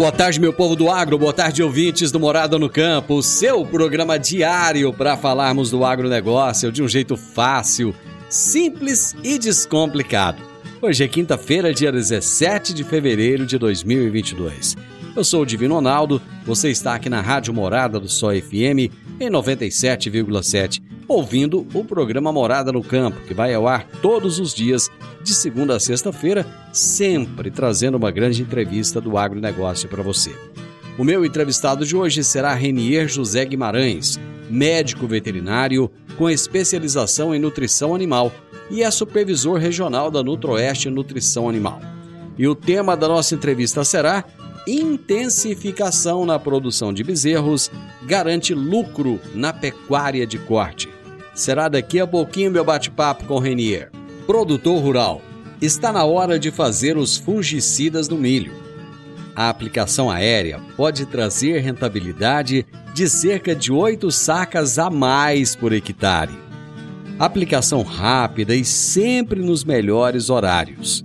Boa tarde, meu povo do agro, boa tarde, ouvintes do Morada no Campo, o seu programa diário para falarmos do agronegócio de um jeito fácil, simples e descomplicado. Hoje é quinta-feira, dia 17 de fevereiro de 2022. Eu sou o Divino Ronaldo, você está aqui na Rádio Morada do Sol FM em 97,7, ouvindo o programa Morada no Campo, que vai ao ar todos os dias, de segunda a sexta-feira, sempre trazendo uma grande entrevista do agronegócio para você. O meu entrevistado de hoje será Renier José Guimarães, médico veterinário com especialização em nutrição animal e é supervisor regional da Nutroeste Nutrição Animal. E o tema da nossa entrevista será Intensificação na produção de bezerros garante lucro na pecuária de corte. Será daqui a pouquinho meu bate-papo com Renier. Produtor rural, está na hora de fazer os fungicidas no milho. A aplicação aérea pode trazer rentabilidade de cerca de 8 sacas a mais por hectare. Aplicação rápida e sempre nos melhores horários.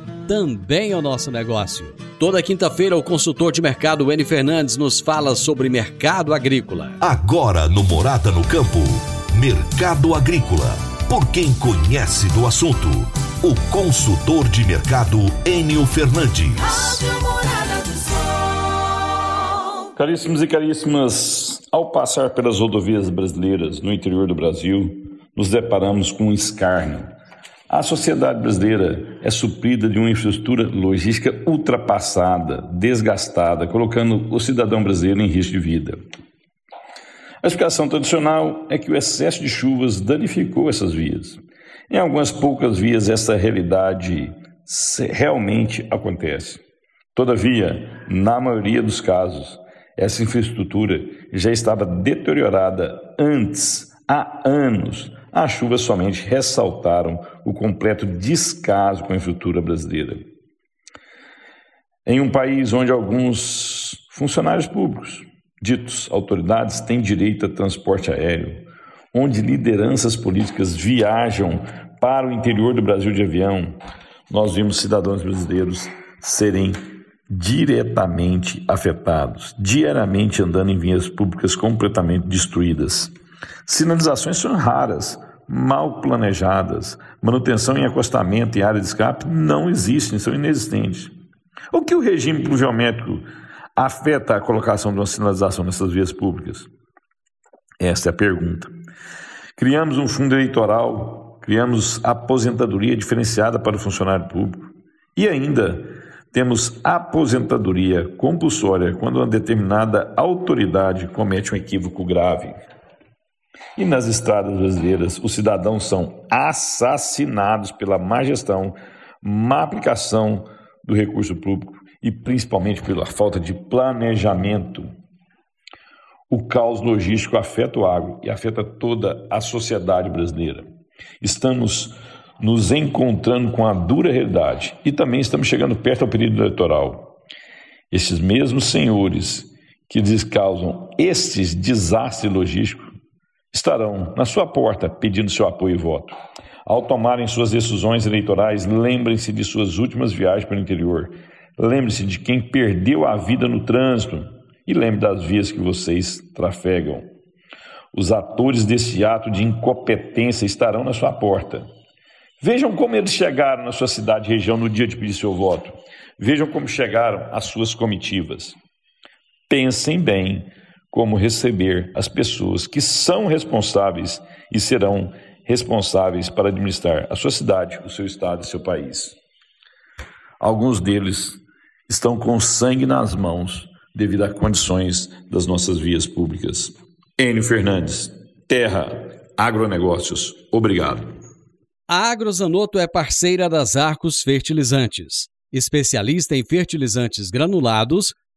também é o nosso negócio. Toda quinta-feira, o consultor de mercado N Fernandes nos fala sobre mercado agrícola. Agora no Morada no Campo. Mercado Agrícola. Por quem conhece do assunto. O consultor de mercado Enio Fernandes. Rádio Morada do Sol. Caríssimos e caríssimas, ao passar pelas rodovias brasileiras no interior do Brasil, nos deparamos com um escárnio. A sociedade brasileira é suprida de uma infraestrutura logística ultrapassada, desgastada, colocando o cidadão brasileiro em risco de vida. A explicação tradicional é que o excesso de chuvas danificou essas vias. Em algumas poucas vias, essa realidade realmente acontece. Todavia, na maioria dos casos, essa infraestrutura já estava deteriorada antes, há anos. As chuvas somente ressaltaram o completo descaso com a infraestrutura brasileira. Em um país onde alguns funcionários públicos, ditos autoridades, têm direito a transporte aéreo, onde lideranças políticas viajam para o interior do Brasil de avião, nós vimos cidadãos brasileiros serem diretamente afetados, diariamente andando em vias públicas completamente destruídas. Sinalizações são raras, mal planejadas, manutenção em acostamento e área de escape não existem, são inexistentes. O que o regime pluviométrico afeta a colocação de uma sinalização nessas vias públicas? Esta é a pergunta. Criamos um fundo eleitoral, criamos aposentadoria diferenciada para o funcionário público e ainda temos aposentadoria compulsória quando uma determinada autoridade comete um equívoco grave. E nas estradas brasileiras, os cidadãos são assassinados pela má gestão, má aplicação do recurso público e principalmente pela falta de planejamento. O caos logístico afeta o agro e afeta toda a sociedade brasileira. Estamos nos encontrando com a dura realidade e também estamos chegando perto ao período eleitoral. Esses mesmos senhores que causam estes desastres logísticos estarão na sua porta pedindo seu apoio e voto. Ao tomarem suas decisões eleitorais, lembrem-se de suas últimas viagens para o interior. Lembre-se de quem perdeu a vida no trânsito e lembre das vias que vocês trafegam. Os atores desse ato de incompetência estarão na sua porta. Vejam como eles chegaram na sua cidade e região no dia de pedir seu voto. Vejam como chegaram as suas comitivas. Pensem bem como receber as pessoas que são responsáveis e serão responsáveis para administrar a sua cidade, o seu estado e seu país. Alguns deles estão com sangue nas mãos devido a condições das nossas vias públicas. Enio Fernandes, Terra, Agronegócios, obrigado. A Agrozanoto é parceira das Arcos Fertilizantes, especialista em fertilizantes granulados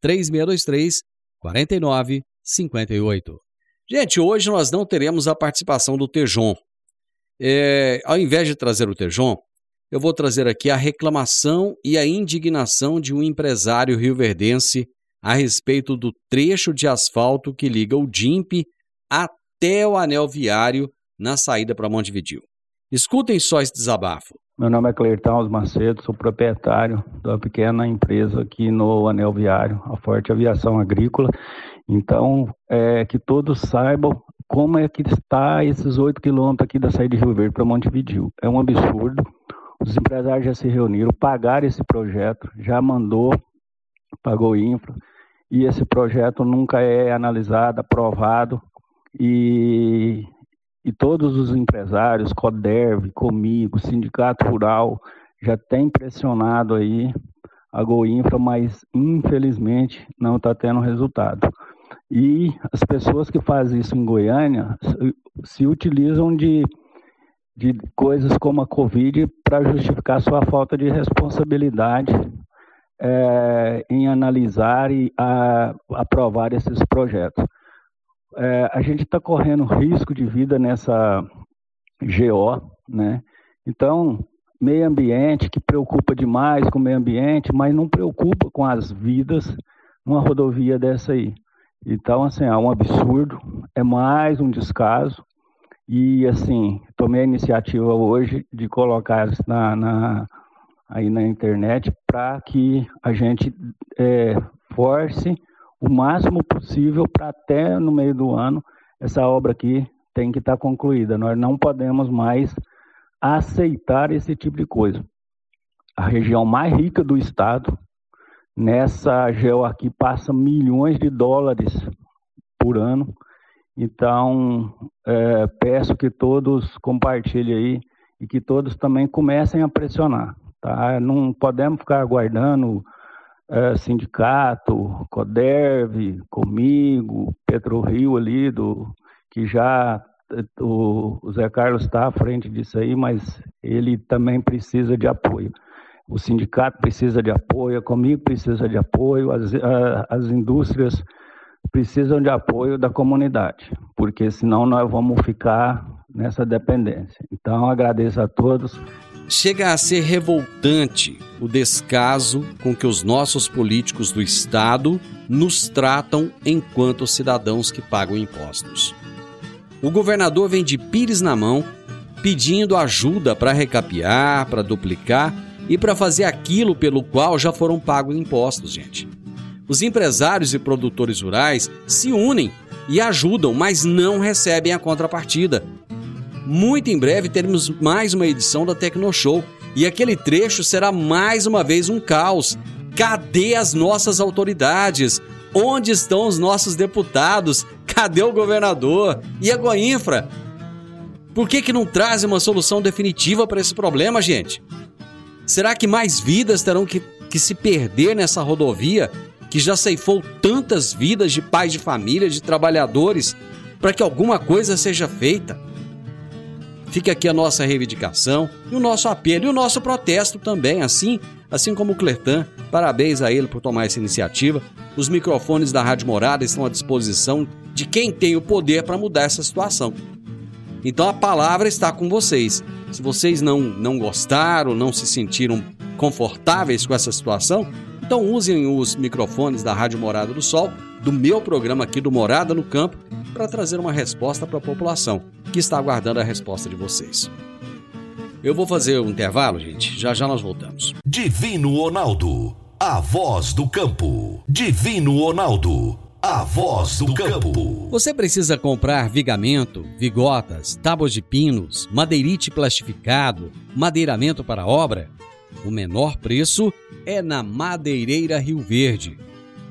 3623 4958. Gente, hoje nós não teremos a participação do Tejon. É, ao invés de trazer o Tejon, eu vou trazer aqui a reclamação e a indignação de um empresário rioverdense a respeito do trecho de asfalto que liga o DIMP até o anel viário na saída para Montevidil. Escutem só esse desabafo. Meu nome é Cleirton Macedo, sou proprietário da pequena empresa aqui no Anel Viário, a Forte Aviação Agrícola, então, é, que todos saibam como é que está esses 8 quilômetros aqui da saída de Rio Verde para Montevideo. É um absurdo. Os empresários já se reuniram, pagaram esse projeto, já mandou, pagou infra, e esse projeto nunca é analisado, aprovado, e, e todos os empresários, CODERV, comigo, Sindicato Rural, já tem pressionado aí a Goinfra, mas infelizmente não está tendo resultado. E as pessoas que fazem isso em Goiânia se utilizam de, de coisas como a Covid para justificar sua falta de responsabilidade é, em analisar e a, aprovar esses projetos. É, a gente está correndo risco de vida nessa GO, né? Então, meio ambiente que preocupa demais com o meio ambiente, mas não preocupa com as vidas numa rodovia dessa aí. Então, assim, é um absurdo, é mais um descaso. E, assim, tomei a iniciativa hoje de colocar isso na, na aí na internet para que a gente é, force o máximo possível para até no meio do ano essa obra aqui tem que estar tá concluída. Nós não podemos mais aceitar esse tipo de coisa. A região mais rica do estado Nessa gel aqui passa milhões de dólares por ano. Então, é, peço que todos compartilhem aí e que todos também comecem a pressionar. Tá? Não podemos ficar aguardando é, sindicato, Coderv, comigo, PetroRio ali, do, que já o, o Zé Carlos está à frente disso aí, mas ele também precisa de apoio o sindicato precisa de apoio, a Comigo precisa de apoio, as, as indústrias precisam de apoio da comunidade, porque senão nós vamos ficar nessa dependência. Então, agradeço a todos. Chega a ser revoltante o descaso com que os nossos políticos do Estado nos tratam enquanto cidadãos que pagam impostos. O governador vem de pires na mão, pedindo ajuda para recapear, para duplicar e para fazer aquilo pelo qual já foram pagos impostos, gente. Os empresários e produtores rurais se unem e ajudam, mas não recebem a contrapartida. Muito em breve teremos mais uma edição da Tecnoshow e aquele trecho será mais uma vez um caos. Cadê as nossas autoridades? Onde estão os nossos deputados? Cadê o governador? E a Goinfra? Por que, que não trazem uma solução definitiva para esse problema, gente? Será que mais vidas terão que, que se perder nessa rodovia que já ceifou tantas vidas de pais de família, de trabalhadores, para que alguma coisa seja feita. Fica aqui a nossa reivindicação e o nosso apelo e o nosso protesto também, assim, assim como o Clertan. Parabéns a ele por tomar essa iniciativa. Os microfones da Rádio Morada estão à disposição de quem tem o poder para mudar essa situação. Então a palavra está com vocês. Se vocês não, não gostaram, não se sentiram confortáveis com essa situação, então usem os microfones da Rádio Morada do Sol, do meu programa aqui do Morada no Campo, para trazer uma resposta para a população que está aguardando a resposta de vocês. Eu vou fazer um intervalo, gente. Já já nós voltamos. Divino Ronaldo, a voz do campo. Divino Ronaldo, a voz do campo. Você precisa comprar vigamento, vigotas, tábuas de pinos, madeirite plastificado, madeiramento para obra? O menor preço é na Madeireira Rio Verde.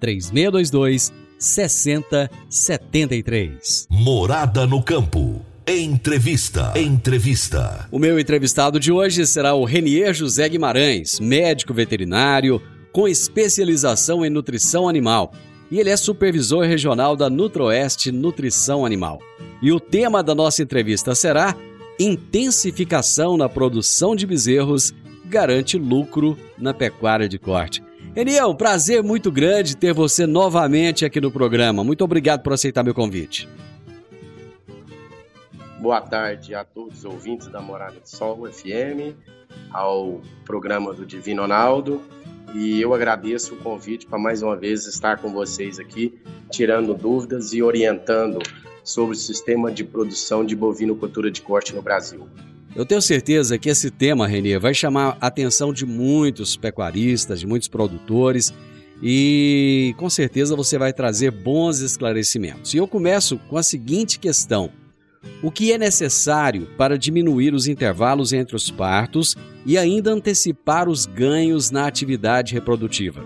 3622 6073. Morada no campo. Entrevista. Entrevista. O meu entrevistado de hoje será o Renier José Guimarães, médico veterinário com especialização em nutrição animal. E ele é supervisor regional da Nutroeste Nutrição Animal. E o tema da nossa entrevista será Intensificação na produção de bezerros garante lucro na pecuária de corte. Eniel, prazer muito grande ter você novamente aqui no programa. Muito obrigado por aceitar meu convite. Boa tarde a todos os ouvintes da Morada do Sol FM, ao programa do Divino Ronaldo. E eu agradeço o convite para mais uma vez estar com vocês aqui, tirando dúvidas e orientando sobre o sistema de produção de bovinocultura de corte no Brasil. Eu tenho certeza que esse tema, Renê, vai chamar a atenção de muitos pecuaristas, de muitos produtores e com certeza você vai trazer bons esclarecimentos. E eu começo com a seguinte questão: o que é necessário para diminuir os intervalos entre os partos e ainda antecipar os ganhos na atividade reprodutiva?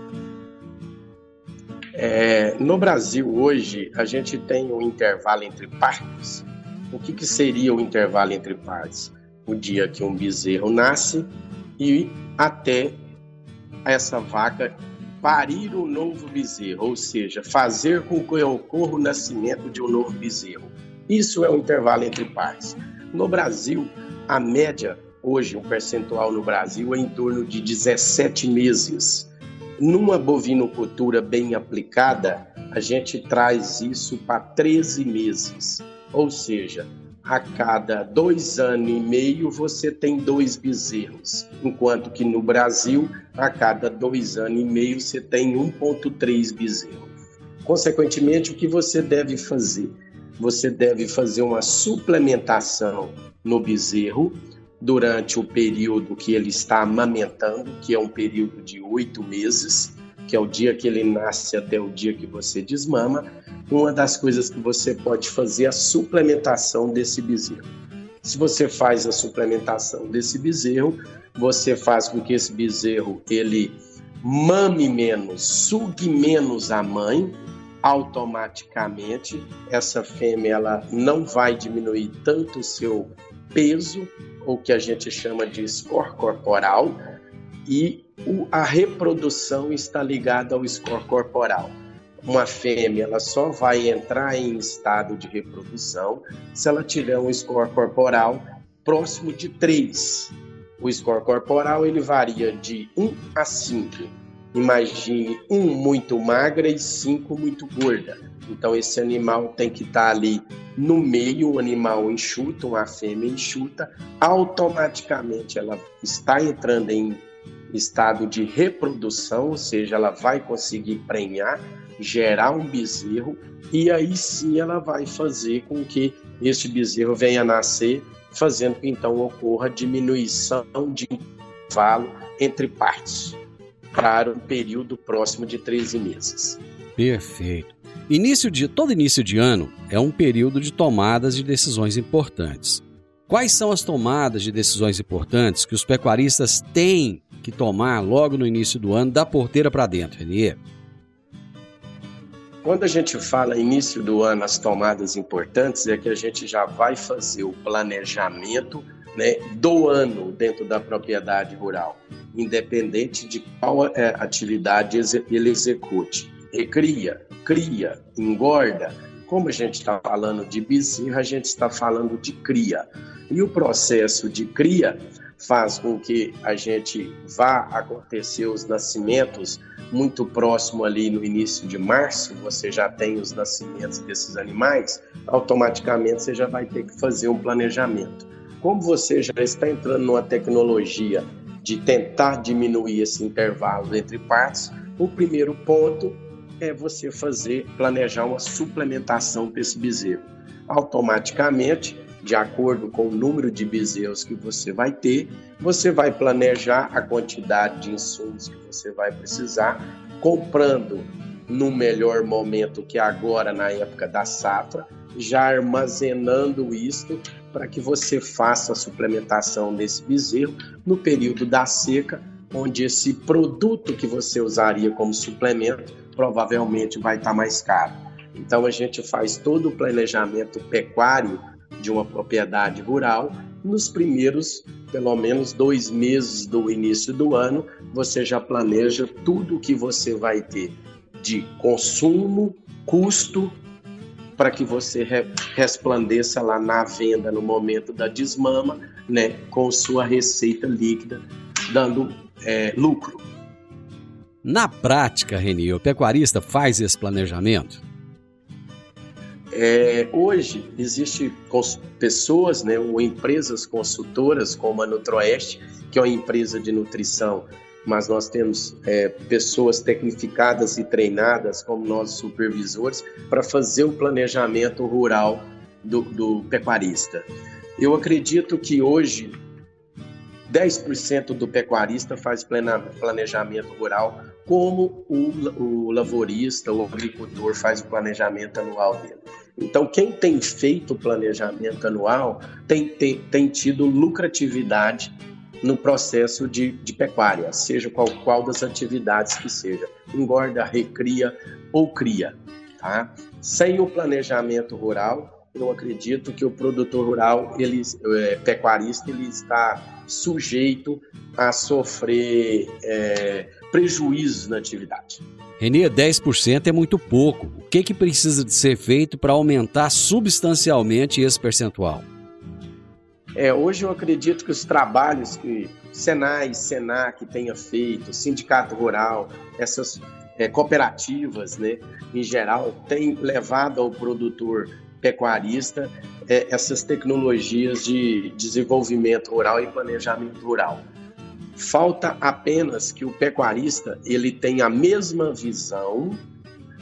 É, no Brasil, hoje, a gente tem um intervalo entre partos. O que, que seria o intervalo entre partos? O dia que um bezerro nasce e até essa vaca parir um novo bezerro, ou seja, fazer com que ocorra o nascimento de um novo bezerro. Isso é o intervalo entre partes. No Brasil, a média hoje, o percentual no Brasil é em torno de 17 meses. Numa bovinocultura bem aplicada, a gente traz isso para 13 meses. Ou seja, a cada dois anos e meio você tem dois bezerros, enquanto que no Brasil, a cada dois anos e meio você tem 1,3 bezerros. Consequentemente, o que você deve fazer? Você deve fazer uma suplementação no bezerro durante o período que ele está amamentando, que é um período de oito meses, que é o dia que ele nasce até o dia que você desmama, uma das coisas que você pode fazer é a suplementação desse bezerro. Se você faz a suplementação desse bezerro, você faz com que esse bezerro ele mame menos, sugue menos a mãe, automaticamente essa fêmea ela não vai diminuir tanto o seu peso, ou que a gente chama de score corporal, e o, a reprodução está ligada ao score corporal. Uma fêmea ela só vai entrar em estado de reprodução se ela tiver um score corporal próximo de 3. O score corporal ele varia de 1 a 5. Imagine 1 muito magra e 5 muito gorda. Então esse animal tem que estar ali no meio, um animal enxuto, uma fêmea enxuta, automaticamente ela está entrando em estado de reprodução, ou seja, ela vai conseguir prenhar, gerar um bezerro e aí sim ela vai fazer com que este bezerro venha a nascer, fazendo que então ocorra diminuição de intervalo entre partes para um período próximo de 13 meses. Perfeito. Início de todo início de ano é um período de tomadas de decisões importantes. Quais são as tomadas de decisões importantes que os pecuaristas têm que tomar logo no início do ano, da porteira para dentro, Renier? Quando a gente fala início do ano, as tomadas importantes, é que a gente já vai fazer o planejamento né, do ano dentro da propriedade rural, independente de qual é, atividade ele execute. Recria, cria, engorda. Como a gente está falando de bezerra, a gente está falando de cria. E o processo de cria faz com que a gente vá acontecer os nascimentos muito próximo ali no início de março, você já tem os nascimentos desses animais, automaticamente você já vai ter que fazer um planejamento. Como você já está entrando numa tecnologia de tentar diminuir esse intervalo entre partes, o primeiro ponto é você fazer, planejar uma suplementação para esse bezerro. Automaticamente, de acordo com o número de bezerros que você vai ter, você vai planejar a quantidade de insumos que você vai precisar, comprando no melhor momento que agora na época da safra, já armazenando isto para que você faça a suplementação desse bezerro no período da seca, onde esse produto que você usaria como suplemento provavelmente vai estar mais caro. Então a gente faz todo o planejamento pecuário de uma propriedade rural, nos primeiros, pelo menos, dois meses do início do ano, você já planeja tudo o que você vai ter de consumo, custo, para que você re resplandeça lá na venda no momento da desmama, né, com sua receita líquida, dando é, lucro. Na prática, Reni, o pecuarista faz esse planejamento? É, hoje existe pessoas, né, ou empresas consultoras como a Nutroeste, que é uma empresa de nutrição, mas nós temos é, pessoas tecnificadas e treinadas como nossos supervisores para fazer o planejamento rural do, do pecuarista. Eu acredito que hoje 10% do pecuarista faz planejamento rural, como o, o lavorista, o agricultor faz o planejamento anual dele. Então, quem tem feito o planejamento anual tem, tem, tem tido lucratividade no processo de, de pecuária, seja qual, qual das atividades que seja, engorda, recria ou cria. Tá? Sem o planejamento rural, eu acredito que o produtor rural, ele, é, pecuarista, ele está sujeito a sofrer é, prejuízos na atividade. Renê, 10% é muito pouco. O que, que precisa de ser feito para aumentar substancialmente esse percentual? É, hoje eu acredito que os trabalhos que Senai, Senac tenha feito, Sindicato Rural, essas é, cooperativas, né, em geral, têm levado ao produtor pecuarista é, essas tecnologias de desenvolvimento rural e planejamento rural. Falta apenas que o pecuarista ele tenha a mesma visão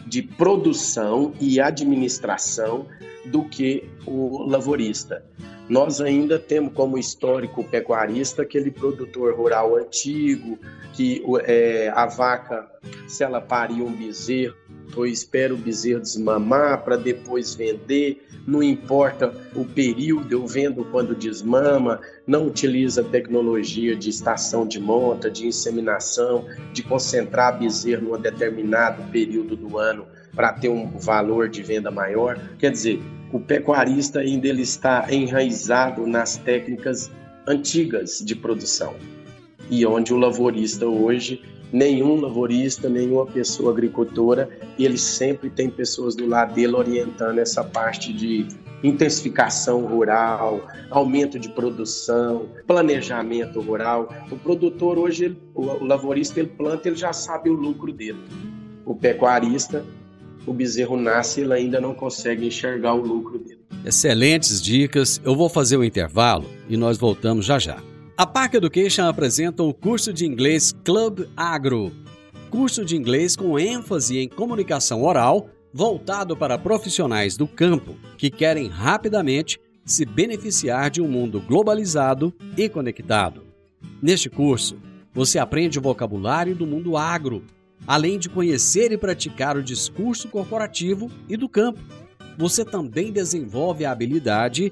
de produção e administração do que o lavorista. Nós ainda temos como histórico pecuarista aquele produtor rural antigo, que é, a vaca, se ela parir um bezerro, ou espera o bezerro desmamar para depois vender, não importa o período, eu vendo quando desmama, não utiliza tecnologia de estação de monta, de inseminação, de concentrar bezerro num determinado período do ano para ter um valor de venda maior. Quer dizer, o pecuarista ainda ele está enraizado nas técnicas antigas de produção. E onde o lavorista hoje, nenhum lavorista, nenhuma pessoa agricultora, ele sempre tem pessoas do lado dele orientando essa parte de intensificação rural, aumento de produção, planejamento rural. O produtor hoje, o lavorista, ele planta, ele já sabe o lucro dele. O pecuarista, o bezerro nasce, ele ainda não consegue enxergar o lucro dele. Excelentes dicas. Eu vou fazer o intervalo e nós voltamos já já. A Park Education apresenta o curso de inglês Club Agro. Curso de inglês com ênfase em comunicação oral, voltado para profissionais do campo que querem rapidamente se beneficiar de um mundo globalizado e conectado. Neste curso, você aprende o vocabulário do mundo agro, além de conhecer e praticar o discurso corporativo e do campo. Você também desenvolve a habilidade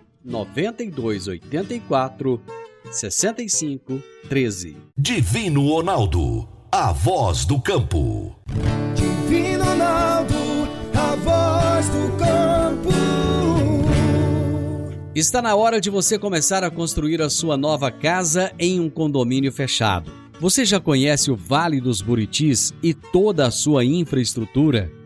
99284 6513 Divino Ronaldo, a voz do campo. Divino Ronaldo, a voz do campo. Está na hora de você começar a construir a sua nova casa em um condomínio fechado. Você já conhece o Vale dos Buritis e toda a sua infraestrutura?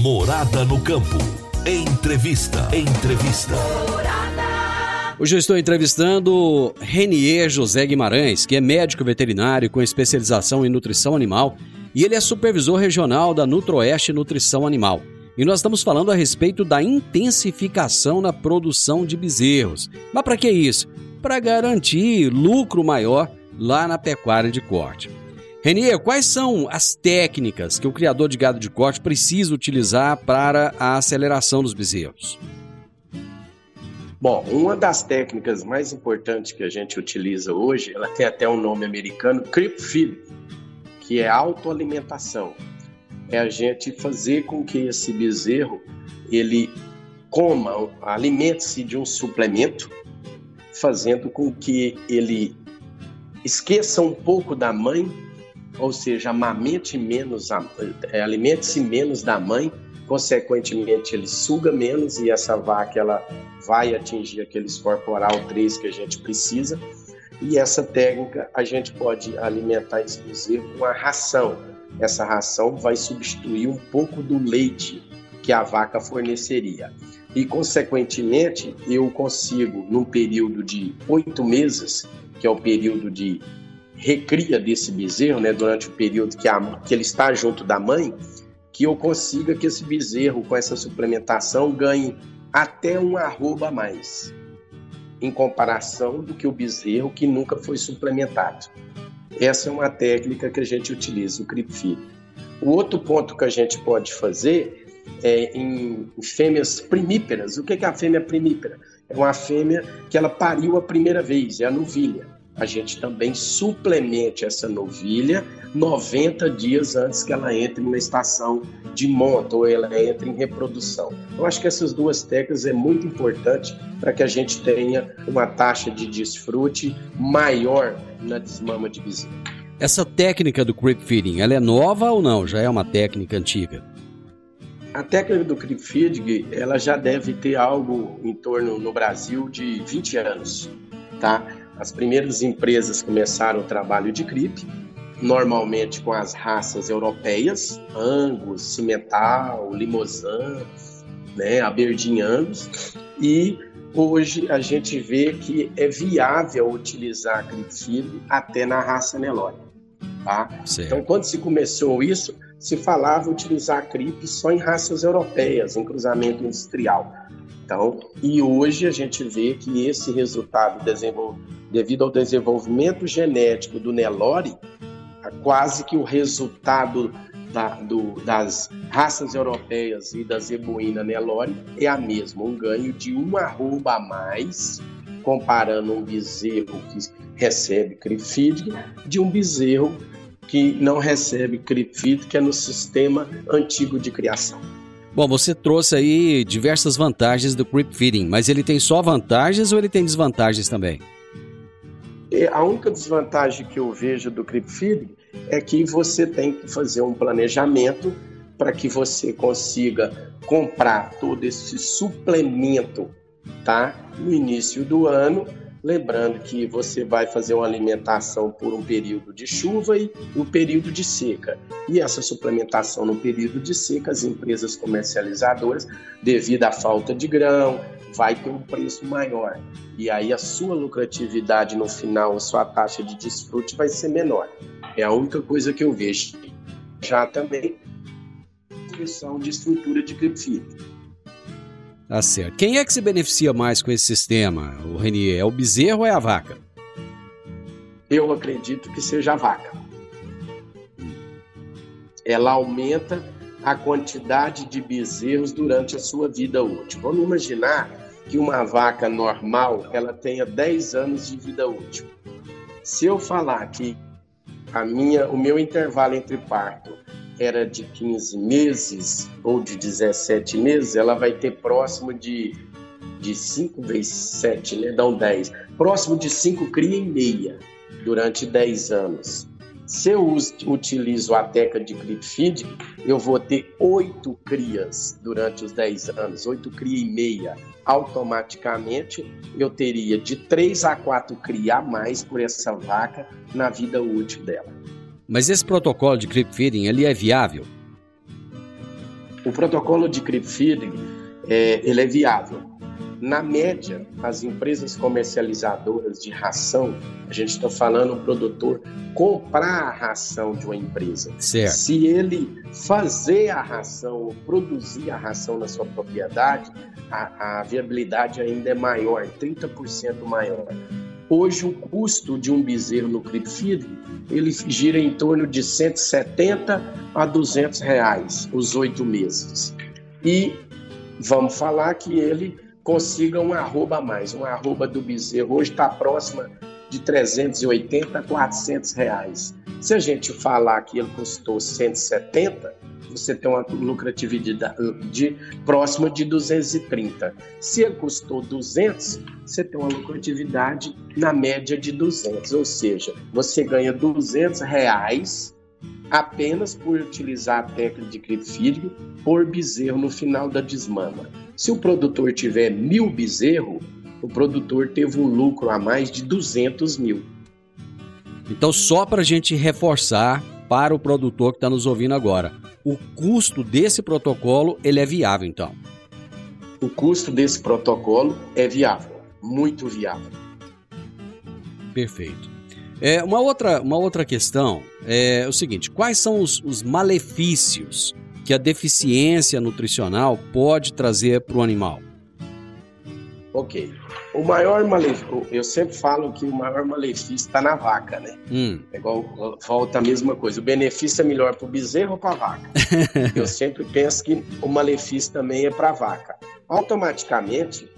Morada no campo. Entrevista. Entrevista. Hoje eu estou entrevistando Renier José Guimarães, que é médico veterinário com especialização em nutrição animal e ele é supervisor regional da Nutroeste Nutrição Animal. E nós estamos falando a respeito da intensificação na produção de bezerros. Mas para que isso? Para garantir lucro maior lá na pecuária de corte. Renier, quais são as técnicas que o criador de gado de corte precisa utilizar para a aceleração dos bezerros? Bom, uma das técnicas mais importantes que a gente utiliza hoje, ela tem até um nome americano, creep feed, que é autoalimentação. É a gente fazer com que esse bezerro ele coma, alimente-se de um suplemento, fazendo com que ele esqueça um pouco da mãe ou seja, amamente menos, é, alimente-se menos da mãe, consequentemente ele suga menos e essa vaca ela vai atingir aquele corporal 3 que a gente precisa. E essa técnica a gente pode alimentar bezerro com a ração. Essa ração vai substituir um pouco do leite que a vaca forneceria. E, consequentemente, eu consigo, num período de oito meses, que é o período de recria desse bezerro, né, durante o período que, a, que ele está junto da mãe, que eu consiga que esse bezerro, com essa suplementação, ganhe até um arroba a mais, em comparação do que o bezerro que nunca foi suplementado. Essa é uma técnica que a gente utiliza, o CRIPFI. O outro ponto que a gente pode fazer é em fêmeas primíperas. O que é a fêmea primípera? É uma fêmea que ela pariu a primeira vez, é a novilha a gente também suplemente essa novilha 90 dias antes que ela entre na estação de monta ou ela entre em reprodução. Eu acho que essas duas técnicas é muito importante para que a gente tenha uma taxa de desfrute maior na desmama de bezerro. Essa técnica do creep feeding, ela é nova ou não? Já é uma técnica antiga? A técnica do creep feeding, ela já deve ter algo em torno no Brasil de 20 anos, tá? As primeiras empresas começaram o trabalho de gripe, normalmente com as raças europeias, Angus, Cimental, Limousin, né, Aberdeen Angus, e hoje a gente vê que é viável utilizar a cripfeed até na raça Nelore. Tá? Então, quando se começou isso, se falava utilizar a CRIP só em raças europeias, em cruzamento industrial. Então, e hoje a gente vê que esse resultado devido ao desenvolvimento genético do Nelore, quase que o resultado da, do, das raças europeias e da zebuína Nelore é a mesma, um ganho de um arroba a mais, comparando um bezerro que recebe crifídeo de um bezerro que não recebe CRIPFIT, que é no sistema antigo de criação. Bom, você trouxe aí diversas vantagens do creep feeding, mas ele tem só vantagens ou ele tem desvantagens também? A única desvantagem que eu vejo do creep feeding é que você tem que fazer um planejamento para que você consiga comprar todo esse suplemento, tá? No início do ano Lembrando que você vai fazer uma alimentação por um período de chuva e um período de seca. E essa suplementação no período de seca, as empresas comercializadoras, devido à falta de grão, vai ter um preço maior. E aí a sua lucratividade no final, a sua taxa de desfrute vai ser menor. É a única coisa que eu vejo. Já também questão de estrutura de criptfeed. Tá certo. Quem é que se beneficia mais com esse sistema, o Renier? É o bezerro ou é a vaca? Eu acredito que seja a vaca. Ela aumenta a quantidade de bezerros durante a sua vida útil. Vamos imaginar que uma vaca normal ela tenha 10 anos de vida útil. Se eu falar que a minha, o meu intervalo entre parto era de 15 meses ou de 17 meses, ela vai ter próximo de, de 5 vezes 7, né? Dão 10. Próximo de 5 cria e meia durante 10 anos. Se eu utilizo a teca de clip feed, eu vou ter 8 crias durante os 10 anos, 8 cria e meia. Automaticamente eu teria de 3 a 4 cria a mais por essa vaca na vida útil dela. Mas esse protocolo de creep feeding, ele é viável? O protocolo de creep feeding, é, ele é viável. Na média, as empresas comercializadoras de ração, a gente está falando o produtor comprar a ração de uma empresa. Certo. Se ele fazer a ração ou produzir a ração na sua propriedade, a, a viabilidade ainda é maior, 30% maior. Hoje, o custo de um bezerro no Crip Feed, ele gira em torno de 170 a 200 reais os oito meses. E vamos falar que ele consiga um arroba a mais. Um arroba do bezerro hoje está próxima de 380 a 400 reais. Se a gente falar que ele custou 170, você tem uma lucratividade de, próxima de 230. Se ele custou 200, você tem uma lucratividade na média de 200, ou seja, você ganha 200 reais apenas por utilizar a técnica de cripfídio por bezerro no final da desmama. Se o produtor tiver mil bezerros, o produtor teve um lucro a mais de 200 mil. Então, só para a gente reforçar para o produtor que está nos ouvindo agora, o custo desse protocolo ele é viável, então? O custo desse protocolo é viável, muito viável. Perfeito. É, uma, outra, uma outra questão é o seguinte: quais são os, os malefícios que a deficiência nutricional pode trazer para o animal? Ok. O maior malefício, eu sempre falo que o maior malefício está na vaca, né? Hum. É igual, volta a mesma coisa. O benefício é melhor para o bezerro ou para a vaca? eu sempre penso que o malefício também é para a vaca. Automaticamente,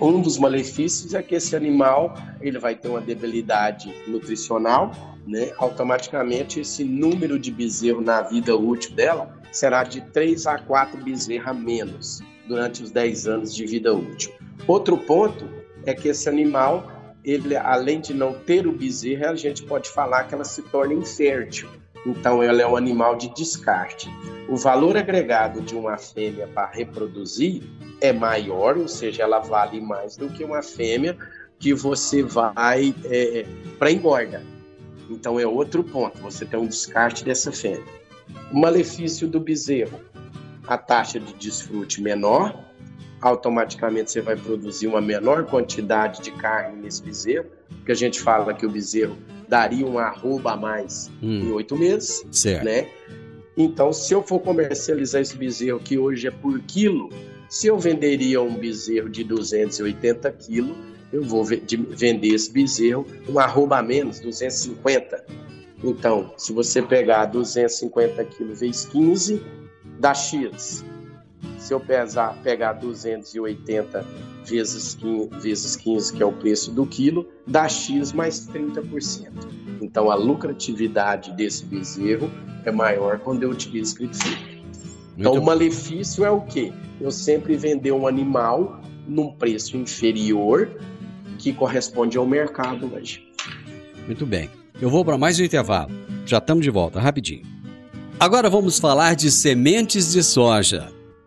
um dos malefícios é que esse animal ele vai ter uma debilidade nutricional, né? Automaticamente, esse número de bezerro na vida útil dela será de 3 a 4 bezerros a menos durante os 10 anos de vida útil. Outro ponto é que esse animal, ele, além de não ter o bezerro, a gente pode falar que ela se torna infértil. Então, ela é um animal de descarte. O valor agregado de uma fêmea para reproduzir é maior, ou seja, ela vale mais do que uma fêmea que você vai é, para engorda. Então, é outro ponto, você tem um descarte dessa fêmea. O malefício do bezerro, a taxa de desfrute menor, automaticamente você vai produzir uma menor quantidade de carne nesse bezerro, que a gente fala que o bezerro daria um arroba a mais hum. em oito meses, certo. né? Então, se eu for comercializar esse bezerro que hoje é por quilo, se eu venderia um bezerro de 280 quilos, eu vou vender esse bezerro um arroba a menos, 250. Então, se você pegar 250 quilos vezes 15, dá X. Se eu pesar, pegar 280 vezes 15, vezes 15, que é o preço do quilo, dá X mais 30%. Então, a lucratividade desse bezerro é maior quando eu utilizo cripsífero. Então, o malefício é o quê? Eu sempre vender um animal num preço inferior que corresponde ao mercado hoje. Muito bem. Eu vou para mais um intervalo. Já estamos de volta, rapidinho. Agora vamos falar de sementes de soja.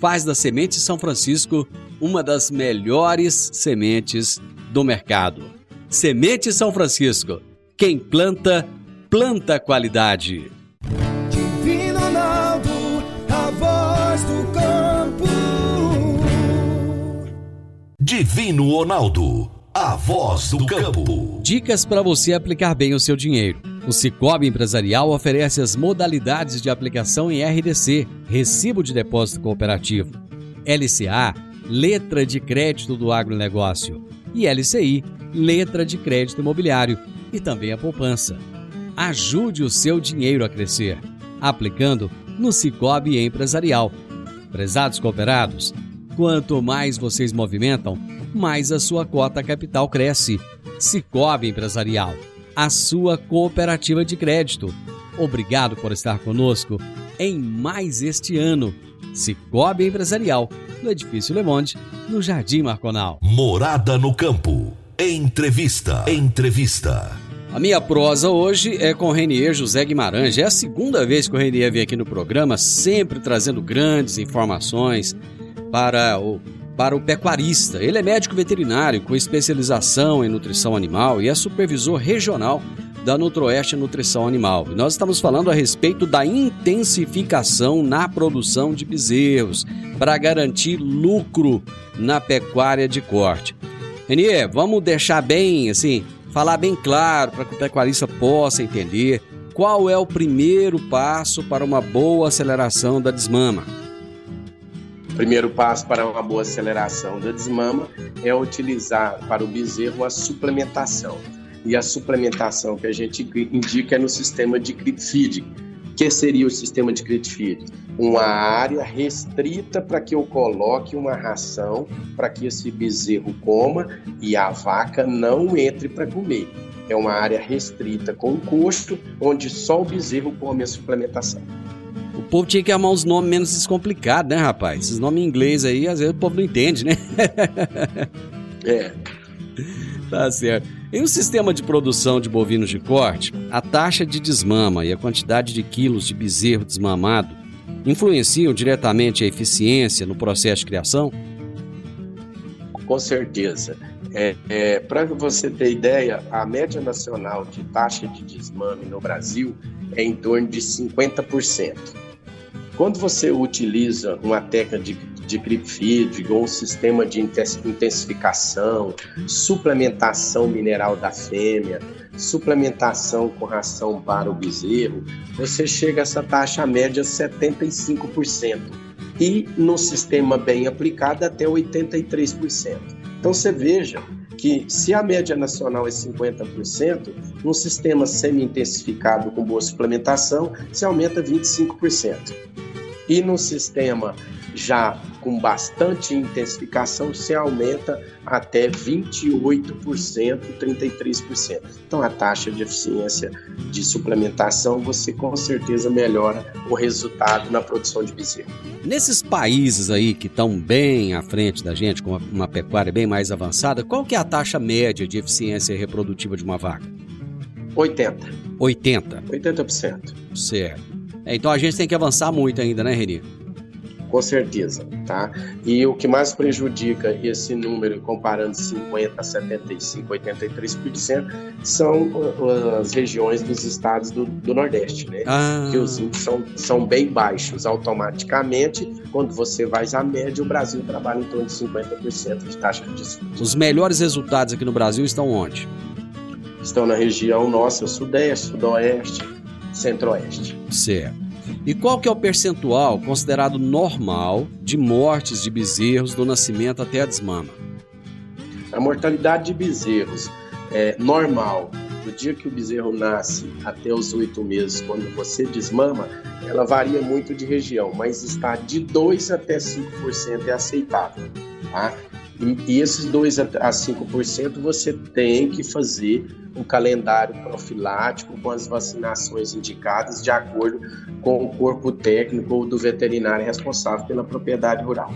faz da Semente São Francisco uma das melhores sementes do mercado. Semente São Francisco. Quem planta, planta qualidade. Divino Ronaldo, a voz do campo. Divino Ronaldo a voz do campo. Dicas para você aplicar bem o seu dinheiro. O Cicobi Empresarial oferece as modalidades de aplicação em RDC, Recibo de Depósito Cooperativo, LCA, Letra de Crédito do Agronegócio, e LCI, Letra de Crédito Imobiliário, e também a poupança. Ajude o seu dinheiro a crescer, aplicando no Cicobi Empresarial. Prezados cooperados, quanto mais vocês movimentam, mais a sua cota capital cresce. Cicobi Empresarial, a sua cooperativa de crédito. Obrigado por estar conosco em mais este ano. Cicobi Empresarial, no Edifício Le Monde, no Jardim Marconal. Morada no Campo. Entrevista. Entrevista. A minha prosa hoje é com o Renier José Guimarães. É a segunda vez que o Renier vem aqui no programa, sempre trazendo grandes informações para o para o pecuarista. Ele é médico veterinário com especialização em nutrição animal e é supervisor regional da Nutroeste Nutrição Animal. E nós estamos falando a respeito da intensificação na produção de bezerros para garantir lucro na pecuária de corte. Renier, vamos deixar bem, assim, falar bem claro para que o pecuarista possa entender qual é o primeiro passo para uma boa aceleração da desmama primeiro passo para uma boa aceleração da desmama é utilizar para o bezerro a suplementação. E a suplementação que a gente indica é no sistema de creep feed. Que seria o sistema de creep feed? Uma área restrita para que eu coloque uma ração para que esse bezerro coma e a vaca não entre para comer. É uma área restrita com custo, onde só o bezerro come a suplementação. O povo tinha que amar uns nomes menos descomplicados, né, rapaz? Esses nomes em inglês aí, às vezes o povo não entende, né? é. Tá certo. Em um sistema de produção de bovinos de corte, a taxa de desmama e a quantidade de quilos de bezerro desmamado influenciam diretamente a eficiência no processo de criação? Com certeza. É, é, Para você ter ideia, a média nacional de taxa de desmame no Brasil é em torno de 50%. Quando você utiliza uma técnica de, de feed ou um sistema de intensificação, suplementação mineral da fêmea, suplementação com ração para o bezerro, você chega a essa taxa média 75%. E no sistema bem aplicado até 83%. Então você veja que se a média nacional é 50%, num sistema semi-intensificado com boa suplementação, se aumenta 25% e no sistema já com bastante intensificação, se aumenta até 28%, 33%. Então, a taxa de eficiência de suplementação, você com certeza melhora o resultado na produção de bezerro. Nesses países aí que estão bem à frente da gente, com uma pecuária bem mais avançada, qual que é a taxa média de eficiência reprodutiva de uma vaca? 80. 80? 80%. Certo. É, então a gente tem que avançar muito ainda, né, Reni? Com certeza, tá? E o que mais prejudica esse número, comparando 50, 75, 83%, são as regiões dos estados do, do Nordeste, né? Ah. Que os índices são, são bem baixos. Automaticamente, quando você vai à média, o Brasil trabalha em torno de 50% de taxa de desfrute. Os melhores resultados aqui no Brasil estão onde? Estão na região nossa, Sudeste, Sudoeste, Centro-Oeste. Certo. E qual que é o percentual considerado normal de mortes de bezerros do nascimento até a desmama? A mortalidade de bezerros é normal do dia que o bezerro nasce até os oito meses, quando você desmama, ela varia muito de região, mas está de 2 até 5% é aceitável. Tá? E, esses 2 a 5% você tem que fazer um calendário profilático com as vacinações indicadas de acordo com o corpo técnico ou do veterinário responsável pela propriedade rural.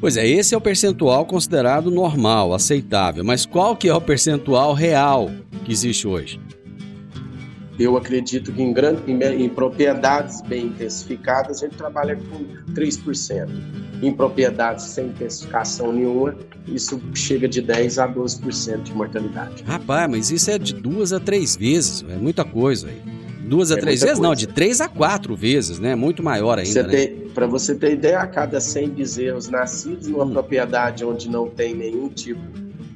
Pois é, esse é o percentual considerado normal, aceitável, mas qual que é o percentual real que existe hoje? Eu acredito que em, grande, em, em propriedades bem intensificadas a gente trabalha com 3%. Em propriedades sem intensificação nenhuma, isso chega de 10 a 12% de mortalidade. Rapaz, mas isso é de duas a três vezes, é muita coisa aí. Duas a é três vezes? Coisa. Não, de três a quatro vezes, né? Muito maior ainda. Né? Para você ter ideia, a cada 100 bezerros nascidos numa hum. propriedade onde não tem nenhum tipo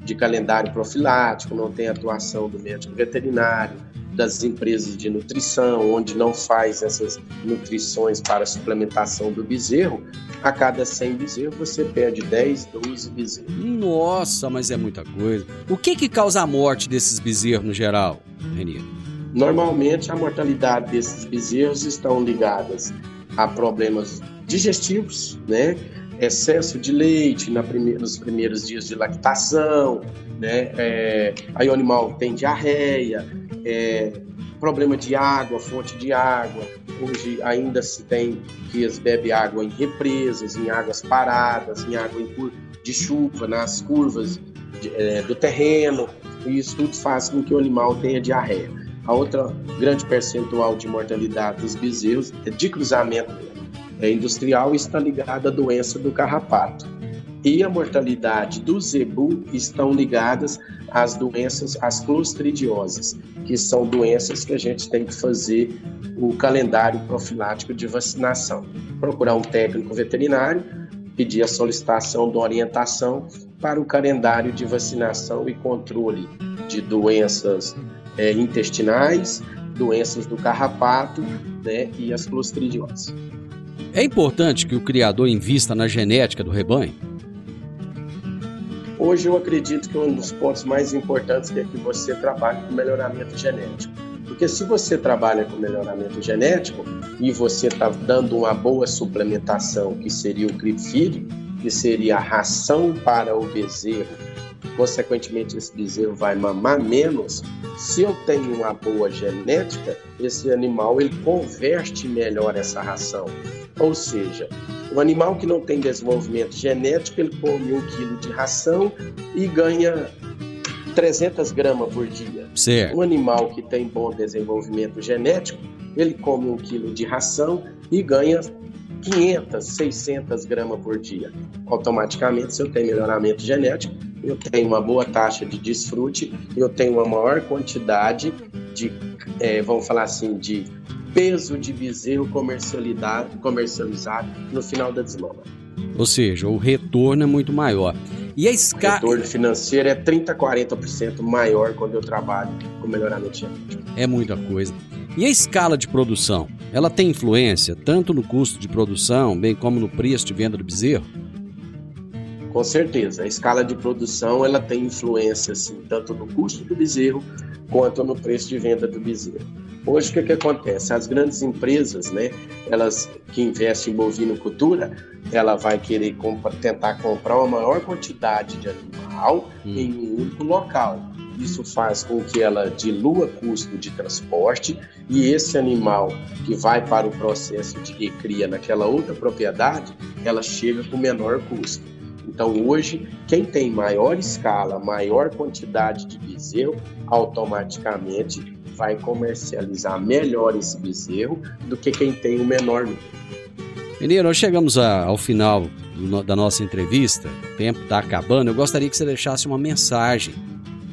de calendário profilático, não tem atuação do médico veterinário, das empresas de nutrição, onde não faz essas nutrições para suplementação do bezerro, a cada 100 bezerros você perde 10, 12 bezerros. Nossa, mas é muita coisa. O que que causa a morte desses bezerros no geral, Renir? Normalmente a mortalidade desses bezerros estão ligadas a problemas digestivos, né? Excesso de leite na nos primeiros dias de lactação, né? É, aí o animal tem diarreia, é, problema de água, fonte de água. Hoje ainda se tem que bebem água em represas, em águas paradas, em água de chuva, nas curvas de, é, do terreno. E isso tudo faz com que o animal tenha diarreia. A outra grande percentual de mortalidade dos bezerros é de cruzamento é, industrial está ligada à doença do carrapato. E a mortalidade do zebu estão ligadas às doenças, às clostridioses, que são doenças que a gente tem que fazer o calendário profilático de vacinação. Procurar um técnico veterinário, pedir a solicitação de orientação para o calendário de vacinação e controle de doenças é, intestinais, doenças do carrapato né, e as clostridioses. É importante que o criador invista na genética do rebanho? Hoje eu acredito que um dos pontos mais importantes é que você trabalhe com melhoramento genético. Porque se você trabalha com melhoramento genético e você está dando uma boa suplementação, que seria o cripfeed, que seria a ração para o bezerro, consequentemente esse bezerro vai mamar menos. Se eu tenho uma boa genética, esse animal ele converte melhor essa ração. Ou seja, o animal que não tem desenvolvimento genético, ele come um quilo de ração e ganha 300 gramas por dia. Certo. Um animal que tem bom desenvolvimento genético, ele come um quilo de ração e ganha 500, 600 gramas por dia. Automaticamente, se eu tenho melhoramento genético, eu tenho uma boa taxa de desfrute, eu tenho uma maior quantidade de, é, vamos falar assim, de peso de bezerro comercializado no final da desmama. Ou seja, o retorno é muito maior. E a escala. O retorno financeiro é 30, 40% maior quando eu trabalho com melhoramento genético. É muita coisa. E a escala de produção? Ela tem influência tanto no custo de produção, bem como no preço de venda do bezerro? Com certeza, a escala de produção ela tem influência assim, tanto no custo do bezerro quanto no preço de venda do bezerro. Hoje, o que, que acontece? As grandes empresas, né, elas que investem em bovinocultura, ela vai querer comp tentar comprar uma maior quantidade de animal hum. em um único local. Isso faz com que ela dilua custo de transporte e esse animal que vai para o processo de recria naquela outra propriedade, ela chega com menor custo. Então, hoje, quem tem maior escala, maior quantidade de bezerro, automaticamente vai comercializar melhor esse bezerro do que quem tem o menor número. Menino, nós chegamos a, ao final da nossa entrevista, o tempo está acabando. Eu gostaria que você deixasse uma mensagem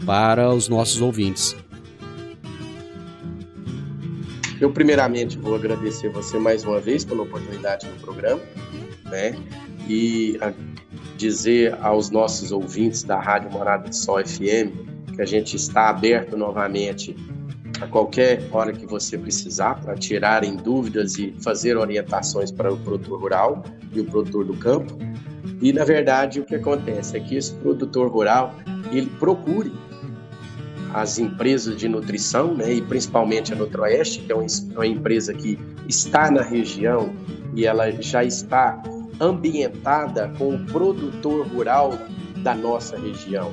para os nossos ouvintes. Eu, primeiramente, vou agradecer você mais uma vez pela oportunidade no programa, né? E dizer aos nossos ouvintes da Rádio Morada de Sol FM que a gente está aberto novamente a qualquer hora que você precisar para tirarem dúvidas e fazer orientações para o produtor rural e o produtor do campo. E na verdade o que acontece é que esse produtor rural ele procure as empresas de nutrição, né, e principalmente a Nutroeste, que é uma empresa que está na região e ela já está ambientada com o produtor rural da nossa região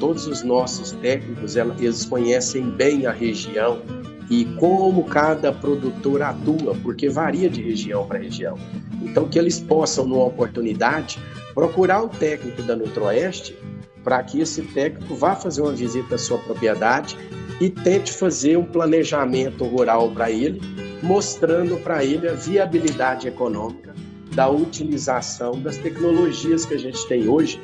todos os nossos técnicos, eles conhecem bem a região e como cada produtor atua, porque varia de região para região. Então, que eles possam, numa oportunidade, procurar o técnico da Nutroeste para que esse técnico vá fazer uma visita à sua propriedade e tente fazer um planejamento rural para ele, mostrando para ele a viabilidade econômica da utilização das tecnologias que a gente tem hoje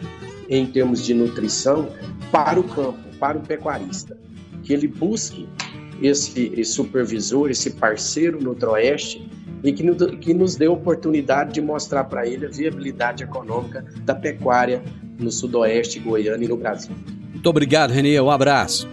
em termos de nutrição para o campo, para o pecuarista. Que ele busque esse, esse supervisor, esse parceiro no Troeste e que, que nos dê a oportunidade de mostrar para ele a viabilidade econômica da pecuária no Sudoeste goiano e no Brasil. Muito obrigado, Renê. Um abraço.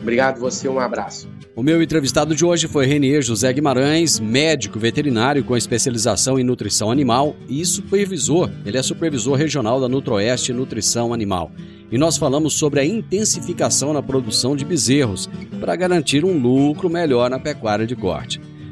Obrigado você, um abraço. O meu entrevistado de hoje foi Renier José Guimarães, médico veterinário com especialização em nutrição animal e supervisor. Ele é supervisor regional da Nutroeste Nutrição Animal. E nós falamos sobre a intensificação na produção de bezerros para garantir um lucro melhor na pecuária de corte.